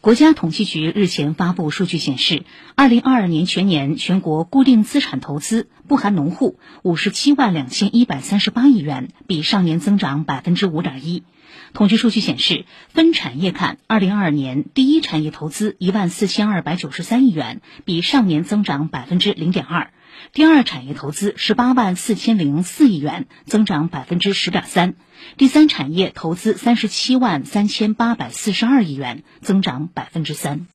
国家统计局日前发布数据显示，二零二二年全年全国固定资产投资（不含农户）五十七万两千一百三十八亿元，比上年增长百分之五点一。统计数据显示，分产业看，二零二二年第一产业投资一万四千二百九十三亿元，比上年增长百分之零点二；第二产业投资十八万四千零四亿元，增长百分之十点三；第三产业投资三十七万三千八百四十二亿元，增长百分之三。